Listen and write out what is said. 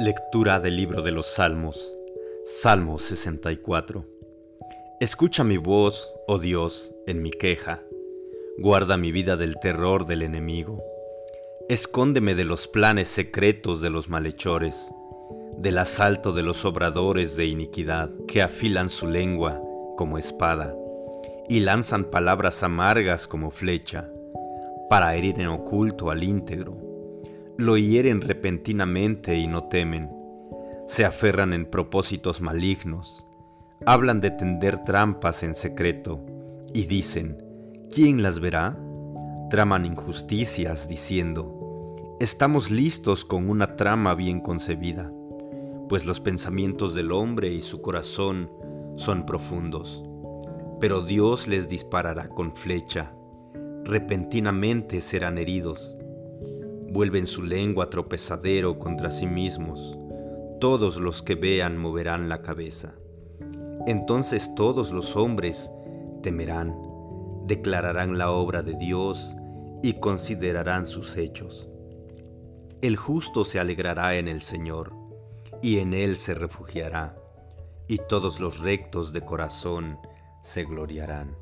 Lectura del libro de los Salmos, Salmo 64. Escucha mi voz, oh Dios, en mi queja. Guarda mi vida del terror del enemigo. Escóndeme de los planes secretos de los malhechores, del asalto de los obradores de iniquidad, que afilan su lengua como espada y lanzan palabras amargas como flecha, para herir en oculto al íntegro lo hieren repentinamente y no temen, se aferran en propósitos malignos, hablan de tender trampas en secreto y dicen, ¿quién las verá? Traman injusticias diciendo, estamos listos con una trama bien concebida, pues los pensamientos del hombre y su corazón son profundos, pero Dios les disparará con flecha, repentinamente serán heridos vuelven su lengua tropezadero contra sí mismos. Todos los que vean moverán la cabeza. Entonces todos los hombres temerán, declararán la obra de Dios y considerarán sus hechos. El justo se alegrará en el Señor, y en Él se refugiará, y todos los rectos de corazón se gloriarán.